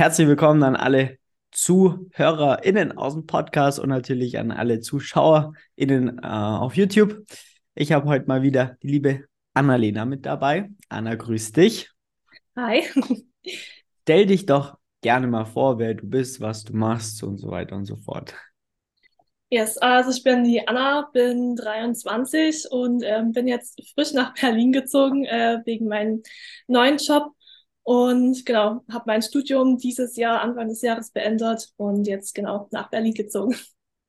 Herzlich willkommen an alle ZuhörerInnen aus dem Podcast und natürlich an alle ZuschauerInnen äh, auf YouTube. Ich habe heute mal wieder die liebe Annalena mit dabei. Anna, grüß dich. Hi. Stell dich doch gerne mal vor, wer du bist, was du machst und so weiter und so fort. Yes, also ich bin die Anna, bin 23 und ähm, bin jetzt frisch nach Berlin gezogen äh, wegen meinem neuen Job und genau, habe mein Studium dieses Jahr, Anfang des Jahres beendet und jetzt genau nach Berlin gezogen.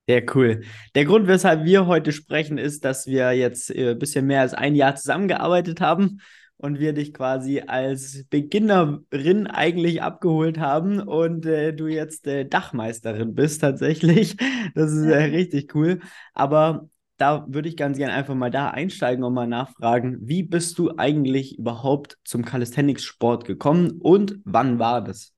Sehr cool. Der Grund, weshalb wir heute sprechen, ist, dass wir jetzt ein äh, bisschen mehr als ein Jahr zusammengearbeitet haben und wir dich quasi als Beginnerin eigentlich abgeholt haben und äh, du jetzt äh, Dachmeisterin bist tatsächlich. Das ist äh, richtig cool. Aber da würde ich ganz gerne einfach mal da einsteigen und mal nachfragen, wie bist du eigentlich überhaupt zum Calisthenics-Sport gekommen und wann war das?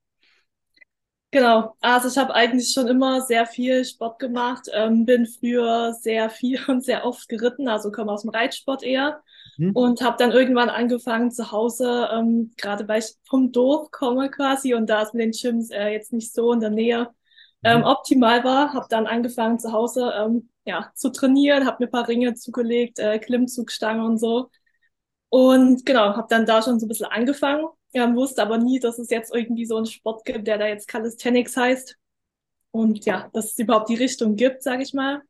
Genau, also ich habe eigentlich schon immer sehr viel Sport gemacht, ähm, bin früher sehr viel und sehr oft geritten, also komme aus dem Reitsport eher mhm. und habe dann irgendwann angefangen zu Hause, ähm, gerade weil ich vom Dorf komme quasi und da ist mit den Gyms äh, jetzt nicht so in der Nähe ähm, mhm. optimal war, habe dann angefangen zu Hause ähm, ja, zu trainieren, habe mir ein paar Ringe zugelegt, äh, Klimmzugstange und so und genau, habe dann da schon so ein bisschen angefangen ja, wusste aber nie, dass es jetzt irgendwie so einen Sport gibt, der da jetzt Calisthenics heißt. Und ja, dass es überhaupt die Richtung gibt, sage ich mal.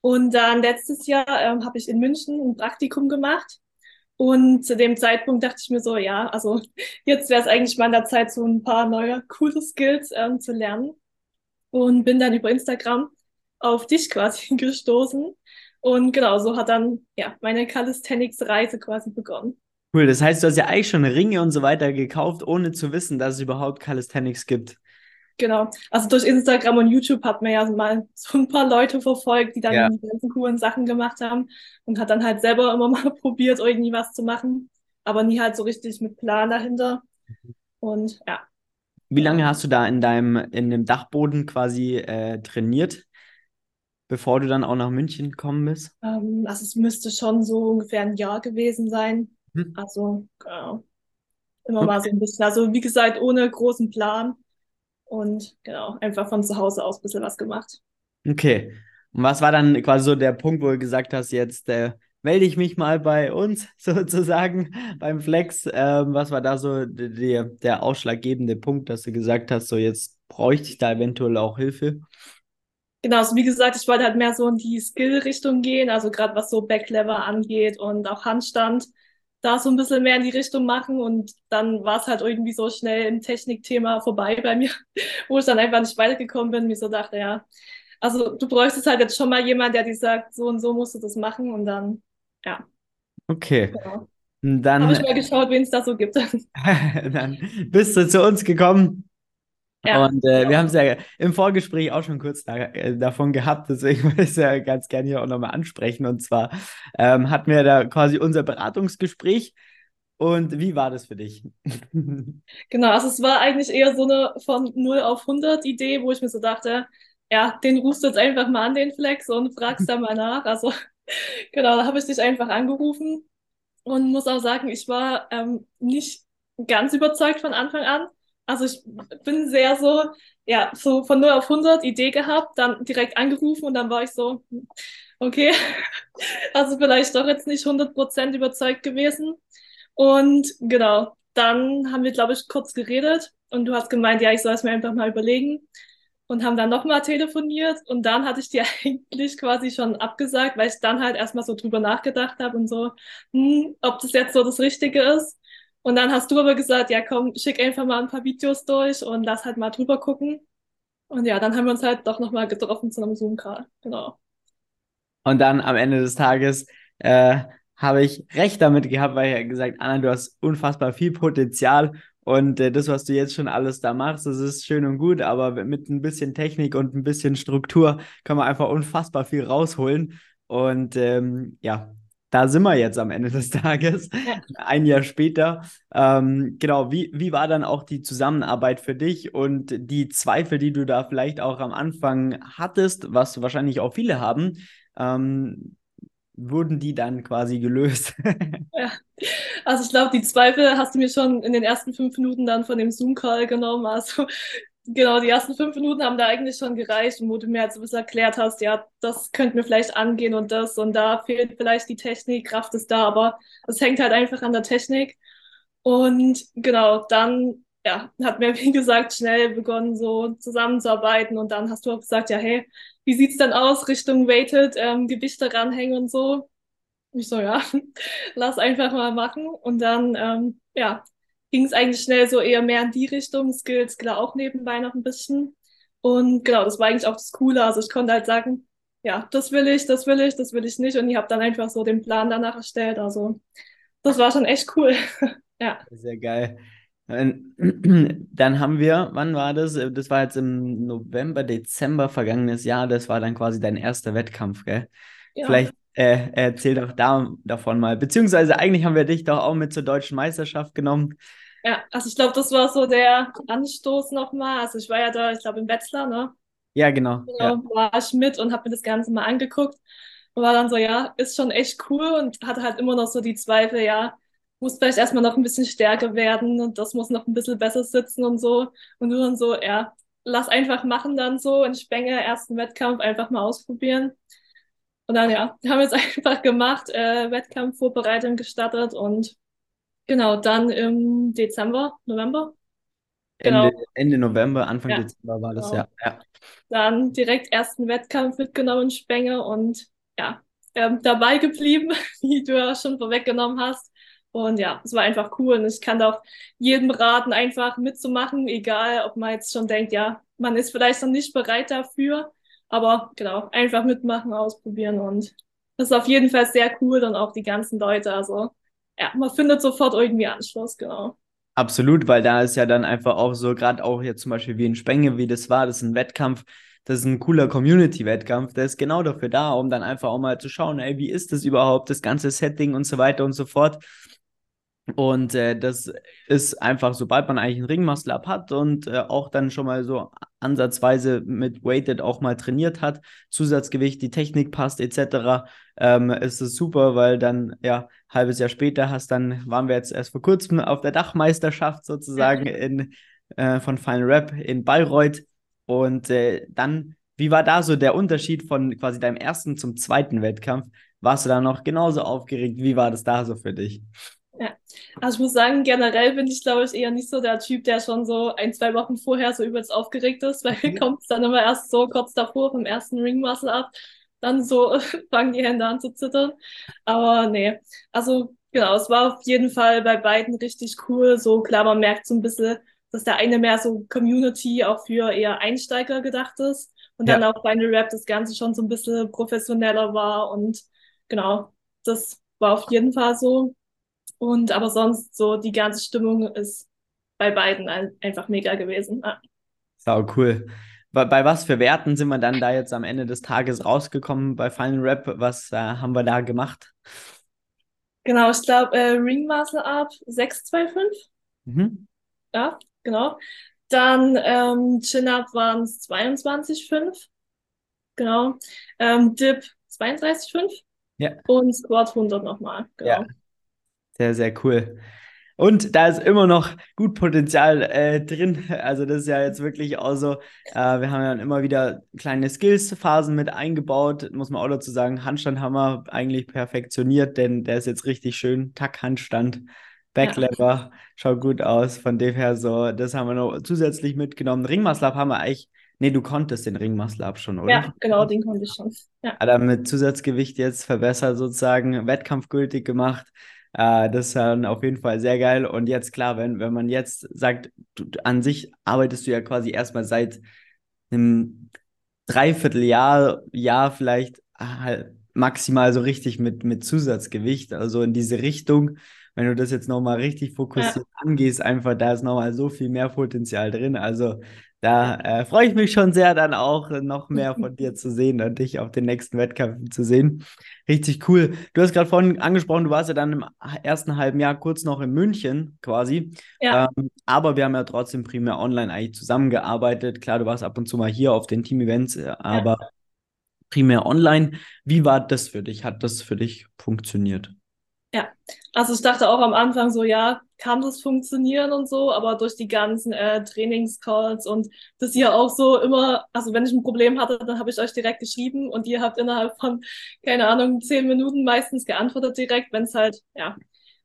Und dann letztes Jahr ähm, habe ich in München ein Praktikum gemacht. Und zu dem Zeitpunkt dachte ich mir so, ja, also jetzt wäre es eigentlich mal an der Zeit, so ein paar neue, coole Skills ähm, zu lernen. Und bin dann über Instagram auf dich quasi gestoßen. Und genau, so hat dann ja meine Calisthenics-Reise quasi begonnen. Cool, das heißt, du hast ja eigentlich schon Ringe und so weiter gekauft, ohne zu wissen, dass es überhaupt Calisthenics gibt. Genau. Also durch Instagram und YouTube hat man ja mal so ein paar Leute verfolgt, die dann ja. die ganzen coolen Sachen gemacht haben und hat dann halt selber immer mal probiert, irgendwie was zu machen, aber nie halt so richtig mit Plan dahinter. Und ja. Wie lange hast du da in deinem, in dem Dachboden quasi äh, trainiert, bevor du dann auch nach München gekommen bist? Ähm, also es müsste schon so ungefähr ein Jahr gewesen sein. Hm. Also, genau. Immer okay. mal so ein bisschen. Also, wie gesagt, ohne großen Plan. Und genau, einfach von zu Hause aus ein bisschen was gemacht. Okay. Und was war dann quasi so der Punkt, wo du gesagt hast, jetzt äh, melde ich mich mal bei uns sozusagen beim Flex? Ähm, was war da so der, der ausschlaggebende Punkt, dass du gesagt hast, so jetzt bräuchte ich da eventuell auch Hilfe? Genau, also wie gesagt, ich wollte halt mehr so in die Skill-Richtung gehen, also gerade was so Backlever angeht und auch Handstand da so ein bisschen mehr in die Richtung machen und dann war es halt irgendwie so schnell im Technikthema vorbei bei mir, wo ich dann einfach nicht weitergekommen bin, mir so dachte, ja, also du bräuchtest halt jetzt schon mal jemand, der dir sagt, so und so musst du das machen und dann, ja. Okay. Genau. Dann habe ich mal geschaut, wen es da so gibt. dann bist du zu uns gekommen ja. Und äh, wir haben es ja im Vorgespräch auch schon kurz da, äh, davon gehabt, deswegen würde ich es ja ganz gerne hier auch nochmal ansprechen. Und zwar ähm, hatten wir da quasi unser Beratungsgespräch. Und wie war das für dich? genau, also es war eigentlich eher so eine von 0 auf 100 Idee, wo ich mir so dachte, ja, den rufst du jetzt einfach mal an, den Flex, und fragst da mal nach. Also genau, da habe ich dich einfach angerufen und muss auch sagen, ich war ähm, nicht ganz überzeugt von Anfang an. Also ich bin sehr so, ja, so von 0 auf 100 Idee gehabt, dann direkt angerufen und dann war ich so, okay, also vielleicht doch jetzt nicht 100% überzeugt gewesen. Und genau, dann haben wir, glaube ich, kurz geredet und du hast gemeint, ja, ich soll es mir einfach mal überlegen und haben dann nochmal telefoniert und dann hatte ich dir eigentlich quasi schon abgesagt, weil ich dann halt erstmal so drüber nachgedacht habe und so, hm, ob das jetzt so das Richtige ist. Und dann hast du aber gesagt, ja komm, schick einfach mal ein paar Videos durch und lass halt mal drüber gucken. Und ja, dann haben wir uns halt doch nochmal getroffen zu einem Zoom-Call. Genau. Und dann am Ende des Tages äh, habe ich recht damit gehabt, weil ich ja gesagt, Anna, du hast unfassbar viel Potenzial und äh, das, was du jetzt schon alles da machst, das ist schön und gut, aber mit ein bisschen Technik und ein bisschen Struktur kann man einfach unfassbar viel rausholen. Und ähm, ja, da sind wir jetzt am Ende des Tages, ein Jahr später. Ähm, genau, wie, wie war dann auch die Zusammenarbeit für dich und die Zweifel, die du da vielleicht auch am Anfang hattest, was wahrscheinlich auch viele haben? Ähm, wurden die dann quasi gelöst? ja, also ich glaube, die Zweifel hast du mir schon in den ersten fünf Minuten dann von dem Zoom-Call genommen. Also genau, die ersten fünf Minuten haben da eigentlich schon gereicht, wo du mir halt so ein bisschen erklärt hast, ja, das könnte mir vielleicht angehen und das und da fehlt vielleicht die Technik, Kraft ist da, aber es hängt halt einfach an der Technik. Und genau, dann ja, hat mir, wie gesagt, schnell begonnen, so zusammenzuarbeiten. Und dann hast du auch gesagt, ja, hey, wie sieht's denn aus Richtung Weighted, ähm, Gewichte ranhängen und so? Ich so, ja, lass einfach mal machen. Und dann, ähm, ja, ging es eigentlich schnell so eher mehr in die Richtung, Skills, klar auch nebenbei noch ein bisschen. Und genau, das war eigentlich auch das Coole. Also ich konnte halt sagen, ja, das will ich, das will ich, das will ich nicht. Und ich habe dann einfach so den Plan danach erstellt. Also das war schon echt cool. ja. Sehr geil. Dann haben wir, wann war das? Das war jetzt im November, Dezember vergangenes Jahr. Das war dann quasi dein erster Wettkampf, gell? Ja. Vielleicht äh, erzähl doch da, davon mal. Beziehungsweise eigentlich haben wir dich doch auch mit zur deutschen Meisterschaft genommen. Ja, also ich glaube, das war so der Anstoß nochmal. Also ich war ja da, ich glaube, in Wetzlar, ne? Ja, genau. Genau, ja. war ich mit und habe mir das Ganze mal angeguckt und war dann so, ja, ist schon echt cool und hatte halt immer noch so die Zweifel, ja, muss vielleicht erstmal noch ein bisschen stärker werden und das muss noch ein bisschen besser sitzen und so. Und du dann so, ja, lass einfach machen dann so in Spenge, ersten Wettkampf, einfach mal ausprobieren. Und dann, ja, haben wir es einfach gemacht, äh, Wettkampfvorbereitung gestartet und genau, dann im Dezember, November. Genau. Ende, Ende November, Anfang ja, Dezember war das, genau. ja. ja. Dann direkt ersten Wettkampf mitgenommen, Spenge und ja, ähm, dabei geblieben, wie du ja schon vorweggenommen hast. Und ja, es war einfach cool und ich kann auch jedem raten, einfach mitzumachen, egal ob man jetzt schon denkt, ja, man ist vielleicht noch nicht bereit dafür, aber genau, einfach mitmachen, ausprobieren und das ist auf jeden Fall sehr cool und auch die ganzen Leute, also ja, man findet sofort irgendwie Anschluss, genau. Absolut, weil da ist ja dann einfach auch so, gerade auch jetzt zum Beispiel wie in Spenge, wie das war, das ist ein Wettkampf, das ist ein cooler Community-Wettkampf, der ist genau dafür da, um dann einfach auch mal zu schauen, ey, wie ist das überhaupt, das ganze Setting und so weiter und so fort. Und äh, das ist einfach, sobald man eigentlich einen Ringmuscle Up hat und äh, auch dann schon mal so ansatzweise mit Weighted auch mal trainiert hat, Zusatzgewicht, die Technik passt etc., ähm, ist es super, weil dann ja halbes Jahr später hast dann waren wir jetzt erst vor kurzem auf der Dachmeisterschaft sozusagen in äh, von Final Rap in Bayreuth und äh, dann wie war da so der Unterschied von quasi deinem ersten zum zweiten Wettkampf? Warst du da noch genauso aufgeregt? Wie war das da so für dich? Ja, also ich muss sagen, generell bin ich, glaube ich, eher nicht so der Typ, der schon so ein, zwei Wochen vorher so übelst aufgeregt ist, weil mir kommt es dann immer erst so kurz davor vom ersten Ring Muscle ab, dann so fangen die Hände an zu zittern. Aber nee, also genau, es war auf jeden Fall bei beiden richtig cool. So klar, man merkt so ein bisschen, dass der eine mehr so Community auch für eher Einsteiger gedacht ist und ja. dann auch bei einer Rap das Ganze schon so ein bisschen professioneller war und genau, das war auf jeden Fall so. Und aber sonst so die ganze Stimmung ist bei beiden ein, einfach mega gewesen. Ja. Sau cool. Bei, bei, was für Werten sind wir dann da jetzt am Ende des Tages rausgekommen bei Final Rap? Was äh, haben wir da gemacht? Genau, ich glaube äh, Ring Muscle Up 625. Mhm. Ja, genau. Dann ähm, Chin Up waren es 22,5. Genau. Ähm, Dip 32,5. Ja. Und Squat 100 nochmal. Genau. Ja. Sehr, sehr cool. Und da ist immer noch gut Potenzial äh, drin. Also das ist ja jetzt wirklich auch so, äh, wir haben ja immer wieder kleine Skills-Phasen mit eingebaut. Muss man auch dazu sagen, Handstand haben wir eigentlich perfektioniert, denn der ist jetzt richtig schön. Tack-Handstand, Backlever, ja. schaut gut aus. Von dem her so, das haben wir noch zusätzlich mitgenommen. Ringmuscle haben wir eigentlich, nee, du konntest den Ringmuscle schon, oder? Ja, genau, den konnte ich schon. Ja. Aber mit Zusatzgewicht jetzt verbessert sozusagen, wettkampfgültig gemacht. Äh, das ist dann auf jeden Fall sehr geil. Und jetzt klar, wenn, wenn man jetzt sagt, du, an sich arbeitest du ja quasi erstmal seit einem Dreivierteljahr, Jahr vielleicht halt maximal so richtig mit, mit Zusatzgewicht, also in diese Richtung. Wenn du das jetzt nochmal richtig fokussiert ja. angehst, einfach, da ist nochmal so viel mehr Potenzial drin. Also da äh, freue ich mich schon sehr, dann auch noch mehr von dir zu sehen und dich auf den nächsten Wettkämpfen zu sehen. Richtig cool. Du hast gerade vorhin angesprochen, du warst ja dann im ersten halben Jahr kurz noch in München quasi. Ja. Ähm, aber wir haben ja trotzdem primär online eigentlich zusammengearbeitet. Klar, du warst ab und zu mal hier auf den Team-Events, äh, aber ja. primär online. Wie war das für dich? Hat das für dich funktioniert? Ja, also ich dachte auch am Anfang so, ja, kann das funktionieren und so, aber durch die ganzen äh, Trainingscalls und das hier auch so immer, also wenn ich ein Problem hatte, dann habe ich euch direkt geschrieben und ihr habt innerhalb von, keine Ahnung, zehn Minuten meistens geantwortet direkt, wenn es halt, ja,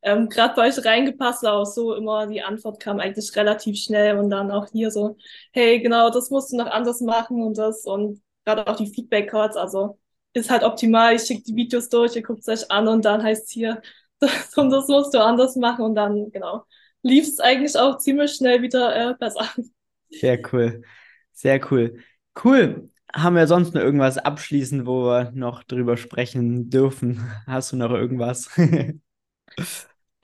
ähm, gerade bei euch reingepasst war, auch so immer die Antwort kam eigentlich relativ schnell und dann auch hier so, hey, genau, das musst du noch anders machen und das und gerade auch die Feedback-Calls, also ist halt optimal. Ich schicke die Videos durch, ihr guckt es euch an und dann heißt hier, das und das musst du anders machen und dann, genau, lief es eigentlich auch ziemlich schnell wieder äh, besser. Sehr cool. Sehr cool. Cool. Haben wir sonst noch irgendwas abschließend, wo wir noch drüber sprechen dürfen? Hast du noch irgendwas?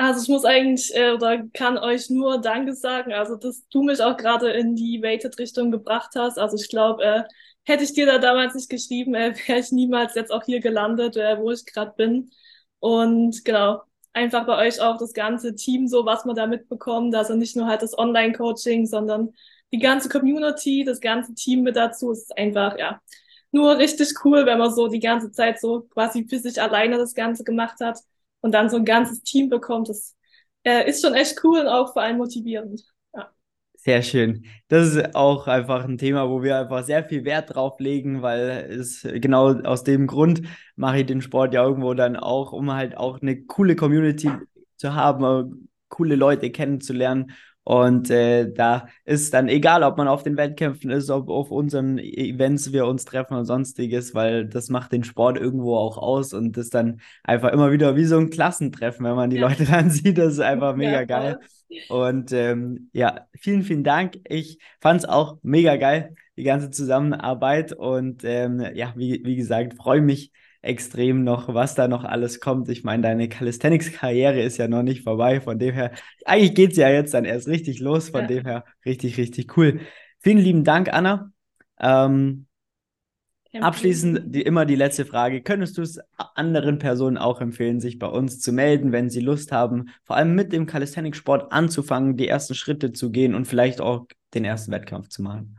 Also ich muss eigentlich äh, oder kann euch nur Danke sagen. Also dass du mich auch gerade in die Weighted-Richtung gebracht hast. Also ich glaube, äh, hätte ich dir da damals nicht geschrieben, äh, wäre ich niemals jetzt auch hier gelandet, äh, wo ich gerade bin. Und genau, einfach bei euch auch das ganze Team, so was man da mitbekommt. Also nicht nur halt das Online-Coaching, sondern die ganze Community, das ganze Team mit dazu. Es ist einfach, ja, nur richtig cool, wenn man so die ganze Zeit so quasi für sich alleine das Ganze gemacht hat und dann so ein ganzes Team bekommt. Das äh, ist schon echt cool und auch vor allem motivierend. Sehr schön. Das ist auch einfach ein Thema, wo wir einfach sehr viel Wert drauf legen, weil es genau aus dem Grund mache ich den Sport ja irgendwo dann auch, um halt auch eine coole Community zu haben, coole Leute kennenzulernen und äh, da ist dann egal, ob man auf den Wettkämpfen ist, ob auf unseren Events wir uns treffen und sonstiges, weil das macht den Sport irgendwo auch aus und das dann einfach immer wieder wie so ein Klassentreffen, wenn man die ja. Leute dann sieht, das ist einfach mega ja, geil. Und ähm, ja, vielen, vielen Dank. Ich fand es auch mega geil, die ganze Zusammenarbeit und ähm, ja, wie, wie gesagt, freue mich extrem noch, was da noch alles kommt. Ich meine, deine Calisthenics-Karriere ist ja noch nicht vorbei. Von dem her, eigentlich geht es ja jetzt dann erst richtig los. Von ja. dem her, richtig, richtig cool. Vielen lieben Dank, Anna. Ähm, abschließend die, immer die letzte Frage. Könntest du es anderen Personen auch empfehlen, sich bei uns zu melden, wenn sie Lust haben, vor allem mit dem Calisthenics-Sport anzufangen, die ersten Schritte zu gehen und vielleicht auch den ersten Wettkampf zu machen?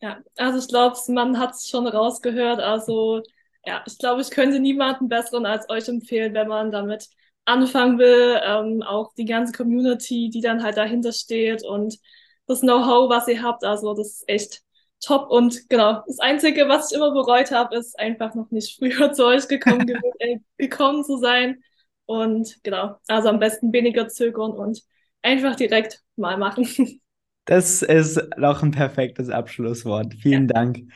Ja, also ich glaube, man hat es schon rausgehört. Also ja, ich glaube, ich könnte niemanden besseren als euch empfehlen, wenn man damit anfangen will. Ähm, auch die ganze Community, die dann halt dahinter steht und das Know-how, was ihr habt. Also das ist echt top. Und genau, das Einzige, was ich immer bereut habe, ist einfach noch nicht früher zu euch gekommen, äh, gekommen zu sein. Und genau, also am besten weniger zögern und einfach direkt mal machen. Das ist noch ein perfektes Abschlusswort. Vielen ja. Dank.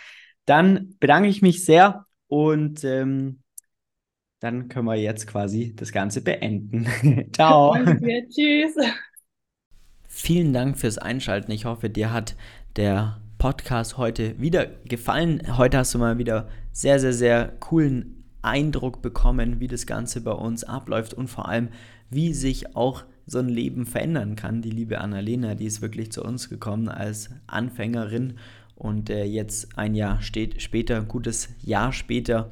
Dann bedanke ich mich sehr und ähm, dann können wir jetzt quasi das Ganze beenden. Ciao. Danke, tschüss. Vielen Dank fürs Einschalten. Ich hoffe, dir hat der Podcast heute wieder gefallen. Heute hast du mal wieder sehr, sehr, sehr coolen Eindruck bekommen, wie das Ganze bei uns abläuft und vor allem, wie sich auch so ein Leben verändern kann. Die liebe Annalena, die ist wirklich zu uns gekommen als Anfängerin und äh, jetzt ein Jahr steht, später, ein gutes Jahr später,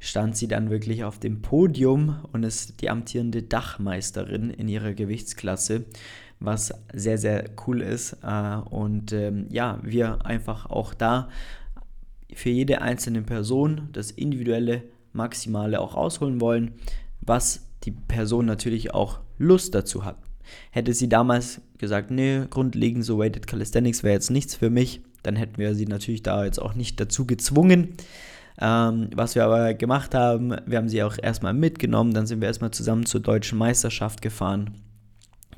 stand sie dann wirklich auf dem Podium und ist die amtierende Dachmeisterin in ihrer Gewichtsklasse, was sehr, sehr cool ist. Äh, und ähm, ja, wir einfach auch da für jede einzelne Person das individuelle Maximale auch rausholen wollen, was die Person natürlich auch Lust dazu hat. Hätte sie damals gesagt, nee, grundlegend so Weighted Calisthenics wäre jetzt nichts für mich, dann hätten wir sie natürlich da jetzt auch nicht dazu gezwungen. Ähm, was wir aber gemacht haben, wir haben sie auch erstmal mitgenommen, dann sind wir erstmal zusammen zur deutschen Meisterschaft gefahren,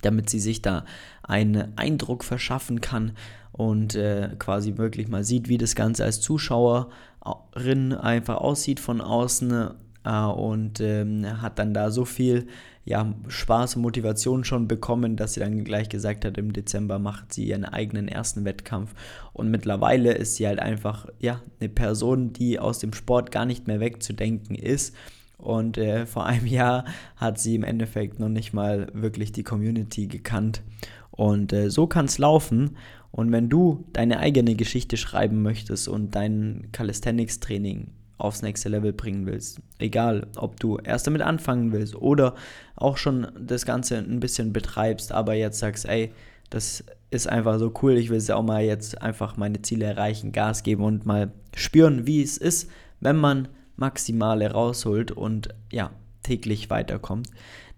damit sie sich da einen Eindruck verschaffen kann und äh, quasi wirklich mal sieht, wie das Ganze als Zuschauerin einfach aussieht von außen äh, und ähm, hat dann da so viel ja, Spaß und Motivation schon bekommen, dass sie dann gleich gesagt hat, im Dezember macht sie ihren eigenen ersten Wettkampf. Und mittlerweile ist sie halt einfach ja, eine Person, die aus dem Sport gar nicht mehr wegzudenken ist. Und äh, vor einem Jahr hat sie im Endeffekt noch nicht mal wirklich die Community gekannt. Und äh, so kann es laufen. Und wenn du deine eigene Geschichte schreiben möchtest und dein Calisthenics-Training aufs nächste Level bringen willst. Egal, ob du erst damit anfangen willst oder auch schon das Ganze ein bisschen betreibst, aber jetzt sagst, ey, das ist einfach so cool, ich will es auch mal jetzt einfach meine Ziele erreichen, Gas geben und mal spüren, wie es ist, wenn man Maximale rausholt und ja, täglich weiterkommt,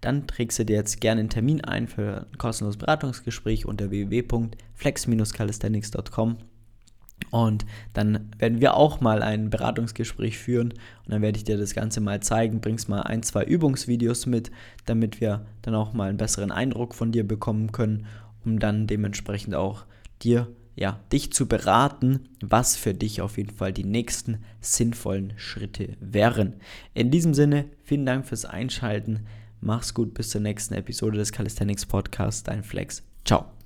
dann trägst du dir jetzt gerne einen Termin ein für ein kostenloses Beratungsgespräch unter www.flex-calisthenics.com und dann werden wir auch mal ein Beratungsgespräch führen und dann werde ich dir das Ganze mal zeigen, bringst mal ein, zwei Übungsvideos mit, damit wir dann auch mal einen besseren Eindruck von dir bekommen können, um dann dementsprechend auch dir ja, dich zu beraten, was für dich auf jeden Fall die nächsten sinnvollen Schritte wären. In diesem Sinne, vielen Dank fürs Einschalten. Mach's gut, bis zur nächsten Episode des Calisthenics Podcasts. Dein Flex. Ciao.